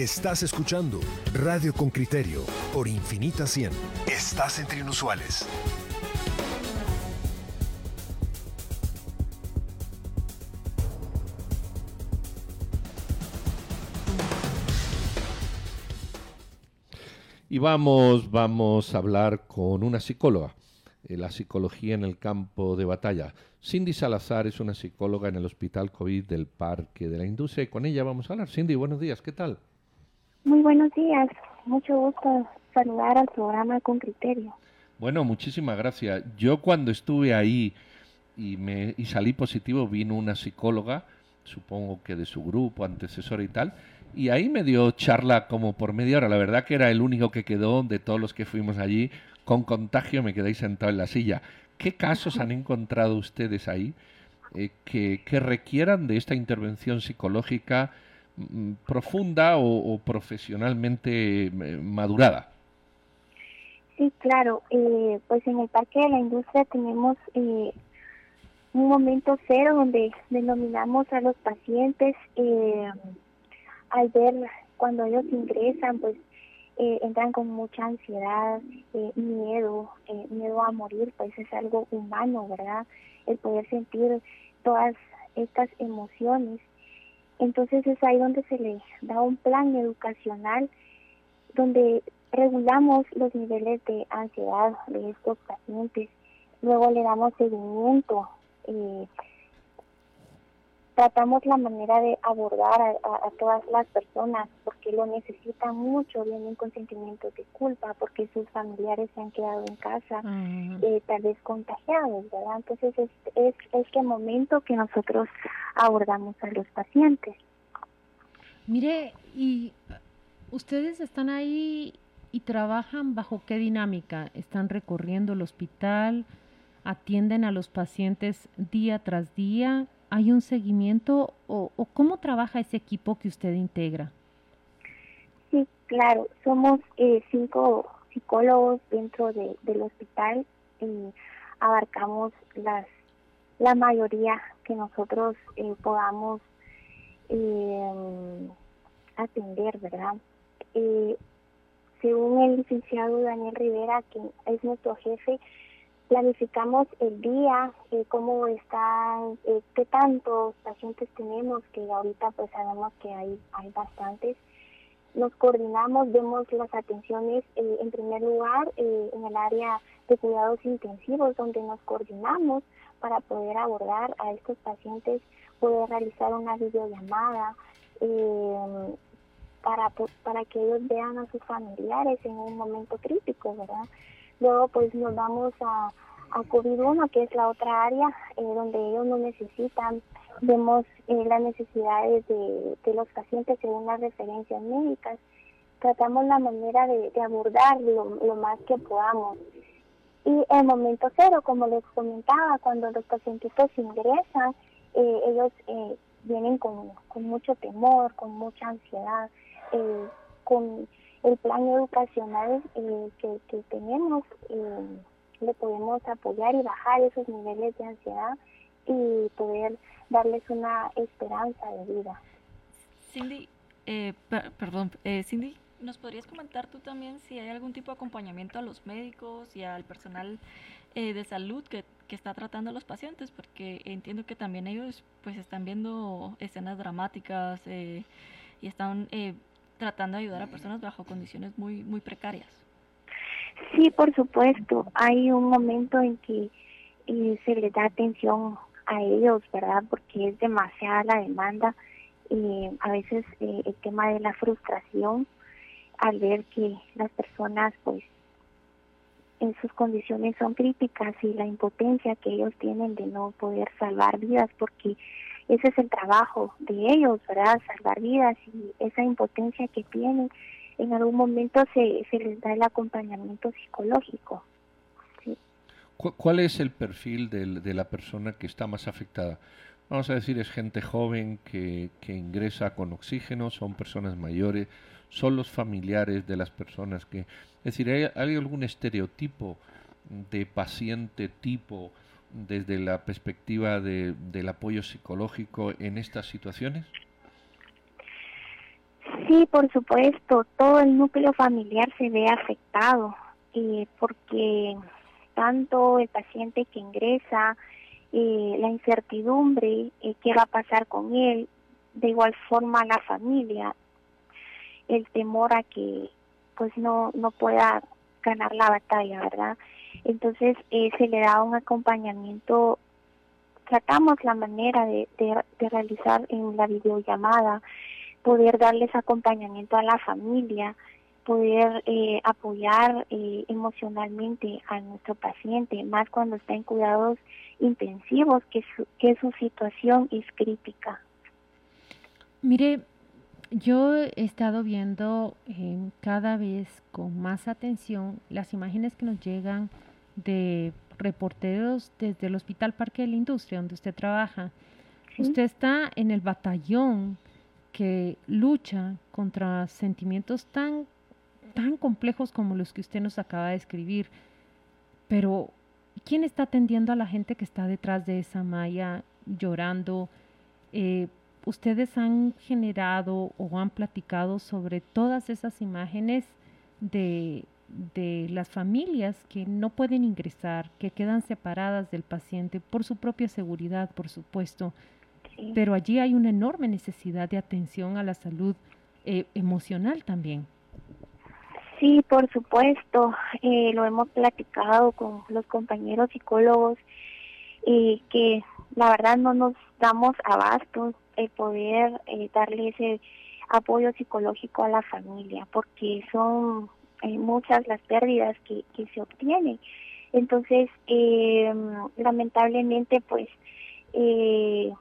Estás escuchando Radio con Criterio por Infinita 100. Estás entre inusuales. Y vamos, vamos a hablar con una psicóloga, eh, la psicología en el campo de batalla. Cindy Salazar es una psicóloga en el Hospital COVID del Parque de la Industria y con ella vamos a hablar. Cindy, buenos días, ¿qué tal? Muy buenos días, mucho gusto saludar al programa con criterio. Bueno, muchísimas gracias. Yo cuando estuve ahí y, me, y salí positivo vino una psicóloga, supongo que de su grupo, antecesora y tal, y ahí me dio charla como por media hora. La verdad que era el único que quedó de todos los que fuimos allí. Con contagio me quedé sentado en la silla. ¿Qué casos han encontrado ustedes ahí eh, que, requieran de esta intervención psicológica profunda o, profesionalmente eh, madurada? Sí, claro. Eh, pues en el Parque de la Industria tenemos un momento cero donde denominamos a los pacientes al ver cuando ellos ingresan, pues eh, entran con mucha ansiedad, eh, miedo, eh, miedo a morir, pues es algo humano, ¿verdad? El poder sentir todas estas emociones. Entonces es ahí donde se les da un plan educacional donde regulamos los niveles de ansiedad de estos pacientes, luego le damos seguimiento eh, tratamos la manera de abordar a, todas las personas porque lo necesitan mucho, vienen con sentimientos de culpa porque sus familiares se han quedado en casa, eh, tal vez contagiados, ¿verdad? Entonces es, es este momento que nosotros abordamos a los pacientes. Mire, y ustedes están ahí y trabajan bajo qué dinámica? ¿Están recorriendo el hospital? ¿Atienden a los pacientes día tras día? ¿Hay un seguimiento o, cómo trabaja ese equipo que usted integra? Sí, claro, somos eh, cinco psicólogos dentro del hospital y abarcamos las la mayoría que nosotros eh, podamos eh, atender, ¿verdad? según el licenciado Daniel Rivera, que es nuestro jefe, planificamos el día, eh, cómo están, eh, qué tantos pacientes tenemos, que ahorita pues sabemos que hay, hay bastantes. Nos coordinamos, vemos las atenciones eh, en primer lugar en el área de cuidados intensivos, donde nos coordinamos para poder abordar a estos pacientes, poder realizar una videollamada para, para que ellos vean a sus familiares en un momento crítico, ¿verdad? Luego pues nos vamos a, a COVID-1, que es la otra área eh, donde ellos no necesitan. Vemos eh, las necesidades de, los pacientes según las referencias médicas. Tratamos la manera de, abordar lo, más que podamos. Y el momento cero, como les comentaba, cuando los pacientes ingresan, eh, ellos vienen con, mucho temor, con mucha ansiedad, con el plan educacional que, que tenemos le podemos apoyar y bajar esos niveles de ansiedad y poder darles una esperanza de vida. Cindy, eh, perdón, eh, Cindy, ¿nos podrías comentar tú también si hay algún tipo de acompañamiento a los médicos y al personal eh, de salud que, que, está tratando a los pacientes? Porque entiendo que también ellos pues están viendo escenas dramáticas y están tratando de ayudar a personas bajo condiciones muy, muy precarias. Sí, por supuesto. Hay un momento en que eh, se les da atención a ellos, ¿verdad? Porque es demasiada la demanda. Eh, a veces eh, el tema de la frustración al ver que las personas, pues, en sus condiciones son críticas y la impotencia que ellos tienen de no poder salvar vidas, porque ese es el trabajo de ellos, ¿verdad? Salvar vidas y esa impotencia que tienen en algún momento se, se les da el acompañamiento psicológico. ¿Cuál es el perfil de la persona que está más afectada? Vamos a decir, es gente joven que, que ingresa con oxígeno, son personas mayores, son los familiares de las personas que... Es decir, ¿hay, ¿hay algún estereotipo de paciente tipo desde la perspectiva del apoyo psicológico en estas situaciones? Sí, por supuesto, todo el núcleo familiar se ve afectado eh, porque tanto el paciente que ingresa, eh, la incertidumbre, eh, qué va a pasar con él, de igual forma la familia, el temor a que pues no, no pueda ganar la batalla, ¿verdad? Entonces eh, se le da un acompañamiento, tratamos la manera de, de, realizar en la videollamada, poder darles acompañamiento a la familia, poder eh, apoyar eh, emocionalmente a nuestro paciente, más cuando está en cuidados intensivos, que su, que su situación es crítica. Mire, yo he estado viendo eh, cada vez con más atención las imágenes que nos llegan de reporteros desde el Hospital Parque de la Industria, donde usted trabaja. Usted está en el batallón que lucha contra sentimientos tan, tan complejos como los que usted nos acaba de escribir. Pero, ¿quién está atendiendo a la gente que está detrás de esa malla llorando? Eh, ustedes han generado o han platicado sobre todas esas imágenes de, de, las familias que no pueden ingresar, que quedan separadas del paciente por su propia seguridad, por supuesto, pero allí hay una enorme necesidad de atención a la salud eh, emocional también. Sí, por supuesto, eh, lo hemos platicado con los compañeros psicólogos y que la verdad no nos damos abasto el poder eh, darle ese apoyo psicológico a la familia, porque son eh, muchas las pérdidas que, que se obtienen. Entonces, eh, lamentablemente, pues, eh,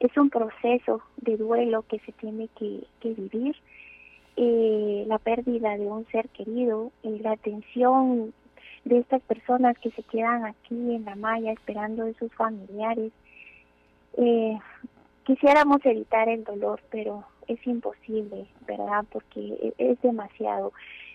es un proceso de duelo que se tiene que, vivir. La pérdida de un ser querido, la atención de estas personas que se quedan aquí en la malla esperando de sus familiares. Quisiéramos evitar el dolor, pero es imposible, ¿verdad? Porque e-, es demasiado.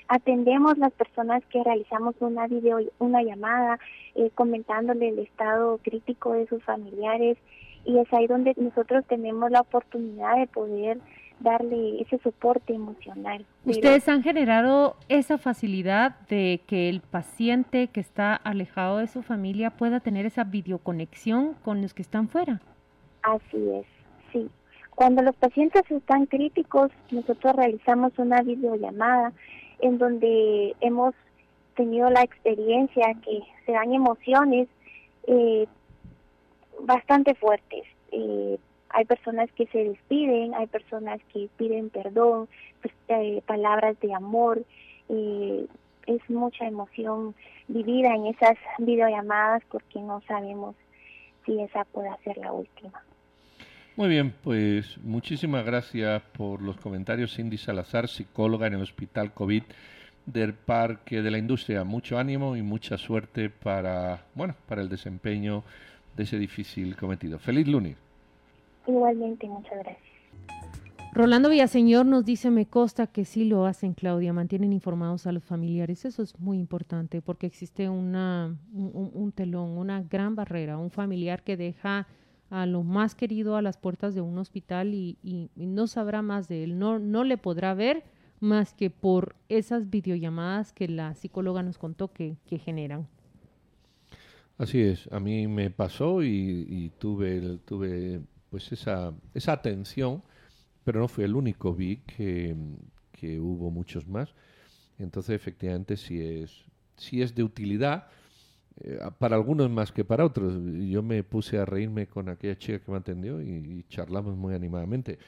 Atendemos las personas que realizamos una video, una llamada, eh, comentándole el estado crítico de sus familiares y es ahí donde nosotros tenemos la oportunidad de poder darle ese soporte emocional. Ustedes han generado esa facilidad de que el paciente que está alejado de su familia pueda tener esa videoconexión con los que están fuera. Así es. Cuando los pacientes están críticos, nosotros realizamos una videollamada en donde hemos tenido la experiencia que se dan emociones eh, bastante fuertes. Eh, hay personas que se despiden, hay personas que piden perdón, pues, eh, palabras de amor. Eh, es mucha emoción vivida en esas videollamadas porque no sabemos si esa puede ser la última. Muy bien, pues muchísimas gracias por los comentarios. Cindy Salazar, psicóloga en el Hospital COVID del Parque de la Industria. Mucho ánimo y mucha suerte para, bueno, para el desempeño de ese difícil cometido. Feliz lunes. Igualmente, muchas gracias. Rolando Villaseñor nos dice, me consta que sí lo hacen, Claudia, mantienen informados a los familiares. Eso es muy importante porque existe una, un, un telón, una gran barrera, un familiar que deja a lo más querido a las puertas de un hospital y, no sabrá más de él, no, no le podrá ver más que por esas videollamadas que la psicóloga nos contó que, que generan. Así es, a mí me pasó y, tuve, tuve pues esa, esa atención, pero no fue el único, vi que, que hubo muchos más. Entonces, efectivamente, sí es, sí es de utilidad eh, para algunos más que para otros. Yo me puse a reírme con aquella chica que me atendió y, charlamos muy animadamente.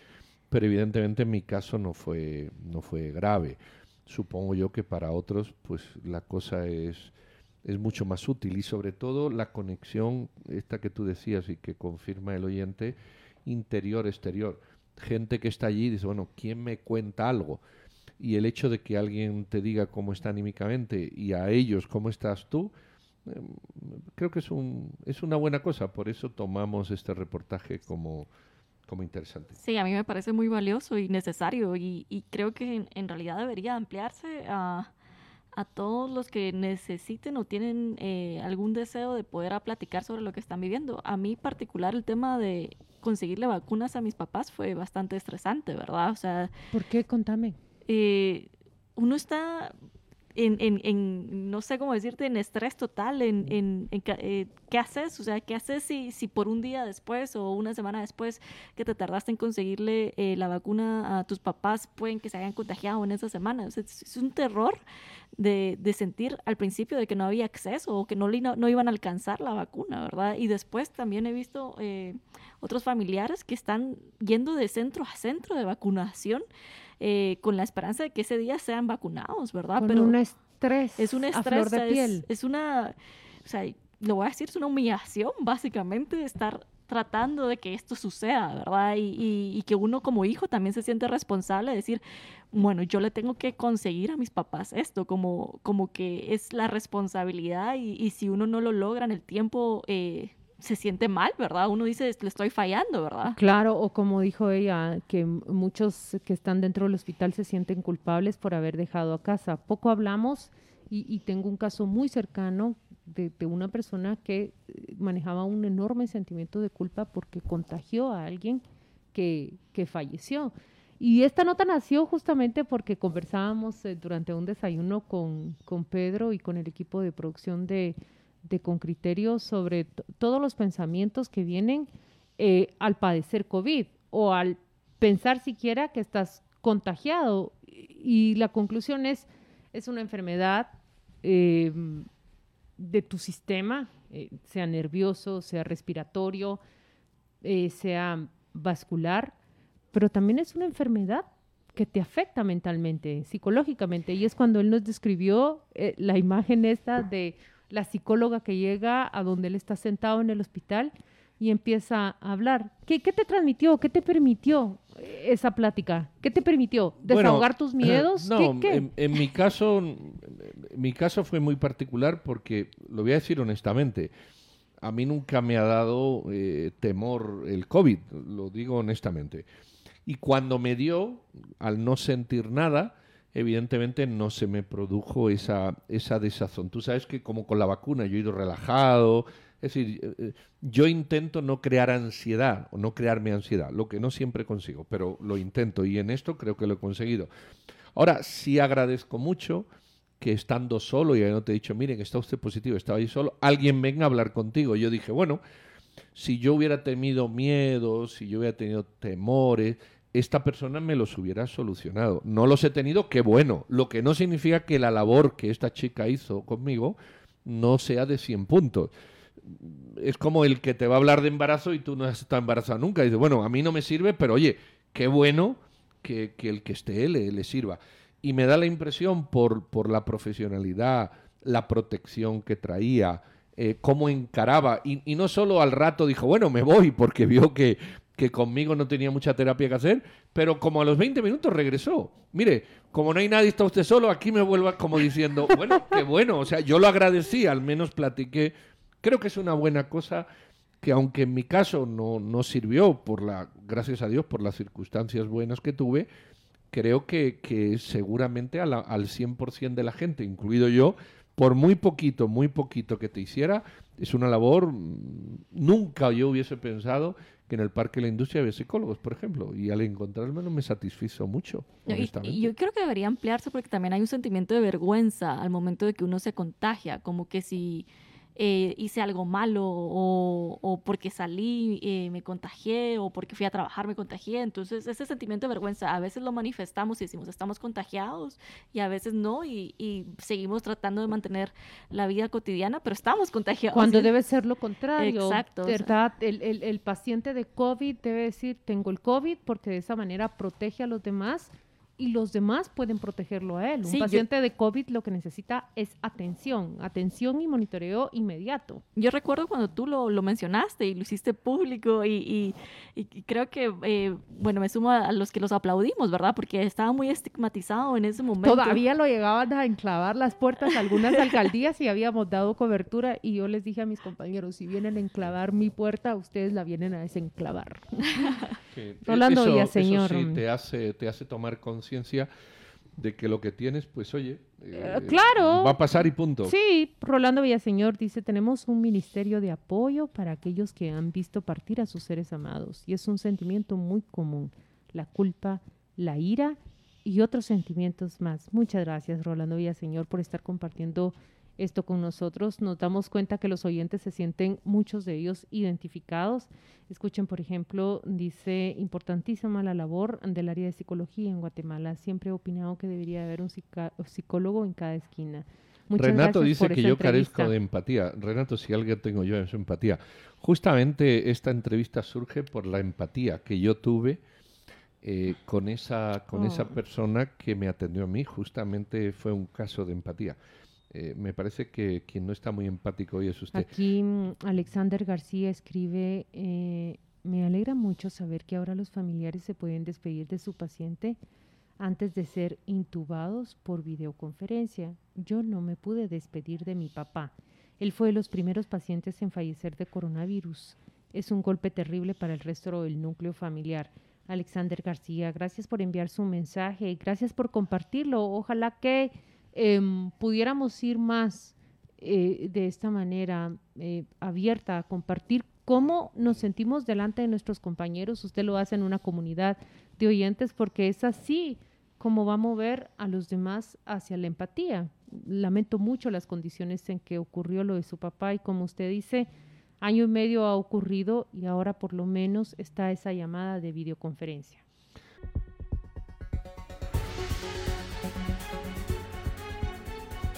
Pero evidentemente en mi caso no fue, no fue grave. Supongo yo que para otros pues la cosa es, es mucho más útil y sobre todo la conexión, esta que tú decías y que confirma el oyente, interior-exterior. Gente que está allí dice, bueno, ¿quién me cuenta algo? Y el hecho de que alguien te diga cómo está anímicamente y a ellos cómo estás tú, creo que es, un, es una buena cosa, por eso tomamos este reportaje como, como interesante. Sí, a mí me parece muy valioso y necesario y, y creo que en, en, realidad debería ampliarse a, a todos los que necesiten o tienen eh, algún deseo de poder platicar sobre lo que están viviendo. A mí particular el tema de conseguirle vacunas a mis papás fue bastante estresante, ¿verdad? O sea... ¿Por qué? Contame. Eh, uno está en, en, en, no sé cómo decirte, en estrés total, en, en, eh, qué haces, o sea, qué haces si, si por un día después o una semana después que te tardaste en conseguirle eh, la vacuna a tus papás, pueden que se hayan contagiado en esa semana. O sea, es, un terror de, de, sentir al principio de que no había acceso o que no, no, iban a alcanzar la vacuna, ¿verdad? Y después también he visto eh, otros familiares que están yendo de centro a centro de vacunación eh, con la esperanza de que ese día sean vacunados, ¿verdad? Pero un estrés. Es un estrés. de piel. Es, una, o sea, lo voy a decir, es una humillación, básicamente, estar tratando de que esto suceda, ¿verdad? Y, que uno como hijo también se siente responsable de decir, bueno, yo le tengo que conseguir a mis papás esto, como, como que es la responsabilidad y, si uno no lo logra en el tiempo, eh, se siente mal, ¿verdad? Uno dice, le estoy fallando, ¿verdad? Claro, o como dijo ella, que muchos que están dentro del hospital se sienten culpables por haber dejado a casa. Poco hablamos y, tengo un caso muy cercano de, una persona que eh, manejaba un enorme sentimiento de culpa porque contagió a alguien que, que falleció. Y esta nota nació justamente porque conversábamos eh, durante un desayuno con, con Pedro y con el equipo de producción de, de con criterio sobre todos los pensamientos que vienen eh, al padecer COVID o al pensar siquiera que estás contagiado. Y la conclusión es, es una enfermedad em, de tu sistema, eh, sea nervioso, sea respiratorio, eh, sea vascular, pero también es una enfermedad que te afecta mentalmente, psicológicamente. Y es cuando él nos describió la imagen esta de la psicóloga que llega a donde él está sentado en el hospital y empieza a hablar. ¿Qué, te transmitió? ¿Qué te permitió esa plática? ¿Qué te permitió? ¿Desahogar tus miedos? No, En, mi caso, mi caso fue muy particular porque, lo voy a decir honestamente, a mí nunca me ha dado eh, temor el COVID, lo digo honestamente. Y cuando me dio, al no sentir nada, evidentemente no se me produjo esa, esa desazón. Tú sabes que como con la vacuna yo he ido relajado, es decir, eh, eh, yo intento no crear ansiedad o no crearme ansiedad, lo que no siempre consigo, pero lo intento y en esto creo que lo he conseguido. Ahora, sí agradezco mucho que estando solo, y no te he dicho, miren, está usted positivo, estaba ahí solo, alguien venga a hablar contigo. Yo dije, bueno, si yo hubiera tenido miedo, si yo hubiera tenido temores, esta persona me los hubiera solucionado. No los he tenido, qué bueno. Lo que no significa que la labor que esta chica hizo conmigo no sea de 100 puntos. Es como el que te va a hablar de embarazo y tú no has estado embarazada nunca. Y dice, bueno, a mí no me sirve, pero oye, qué bueno que, el que esté le, le sirva. Y me da la impresión por, por la profesionalidad, la protección que traía, eh, cómo encaraba. Y, y, no solo al rato dijo, bueno, me voy porque vio que que conmigo no tenía mucha terapia que hacer, pero como a los 20 minutos regresó. Mire, como no hay nadie, está usted solo, aquí me vuelva como diciendo, bueno, qué bueno, o sea, yo lo agradecí, al menos platiqué. Creo que es una buena cosa que aunque en mi caso no, no sirvió, por la, gracias a Dios, por las circunstancias buenas que tuve, creo que, que seguramente al 100% de la gente, incluido yo, por muy poquito, muy poquito que te hiciera, es una labor, mm, nunca yo hubiese pensado que en el Parque de la Industria había psicólogos, por ejemplo, y al encontrarme no me satisfizo mucho. Y, yo creo que debería ampliarse porque también hay un sentimiento de vergüenza al momento de que uno se contagia, como que si eh, hice algo malo o, porque salí eh, me contagié o porque fui a trabajar me contagié. Entonces ese sentimiento de vergüenza a veces lo manifestamos y decimos estamos contagiados y a veces no y, seguimos tratando de mantener la vida cotidiana, pero estamos contagiados. Cuando debe ser lo contrario. Exacto. ¿Verdad? el, el, el paciente de COVID debe decir tengo el COVID porque de esa manera protege a los demás y los demás pueden protegerlo a él. Un paciente de COVID lo que necesita es atención, atención y monitoreo inmediato. Yo recuerdo cuando tú lo, lo mencionaste y lo hiciste público y, y, creo que, eh, bueno, me sumo a, los que los aplaudimos, ¿verdad? Porque estaba muy estigmatizado en ese momento. Todavía lo llegaban a enclavar las puertas a algunas alcaldías y habíamos dado cobertura y yo les dije a mis compañeros, si vienen a enclavar mi puerta, ustedes la vienen a desenclavar. Rolando Villaseñor. Eso sí, te hace, te hace tomar conciencia de que lo que tienes, pues oye, eh, claro. Va a pasar y punto. Sí, Rolando Villaseñor dice, tenemos un ministerio de apoyo para aquellos que han visto partir a sus seres amados y es un sentimiento muy común, la culpa, la ira y otros sentimientos más. Muchas gracias, Rolando Villaseñor, por estar compartiendo esto con nosotros. Nos damos cuenta que los oyentes se sienten, muchos de ellos, identificados. Escuchen, por ejemplo, dice, importantísima la labor del área de psicología en Guatemala. Siempre he opinado que debería haber un psicólogo en cada esquina. Renato dice que yo carezco de empatía. Renato, si alguien tengo yo es empatía. Justamente esta entrevista surge por la empatía que yo tuve eh, con, esa, con esa oh. persona que me atendió a mí. Justamente fue un caso de empatía. Eh, me parece que quien no está muy empático hoy es usted. Aquí mm, Alexander García escribe, eh, me alegra mucho saber que ahora los familiares se pueden despedir de su paciente antes de ser intubados por videoconferencia. Yo no me pude despedir de mi papá. Él fue de los primeros pacientes en fallecer de coronavirus. Es un golpe terrible para el resto del núcleo familiar. Alexander García, gracias por enviar su mensaje, gracias por compartirlo. Ojalá que Em, pudiéramos ir más eh, de esta manera eh, abierta a compartir cómo nos sentimos delante de nuestros compañeros. Usted lo hace en una comunidad de oyentes porque es así como va a mover a los demás hacia la empatía. Lamento mucho las condiciones en que ocurrió lo de su papá y como usted dice, año y medio ha ocurrido y ahora por lo menos está esa llamada de videoconferencia.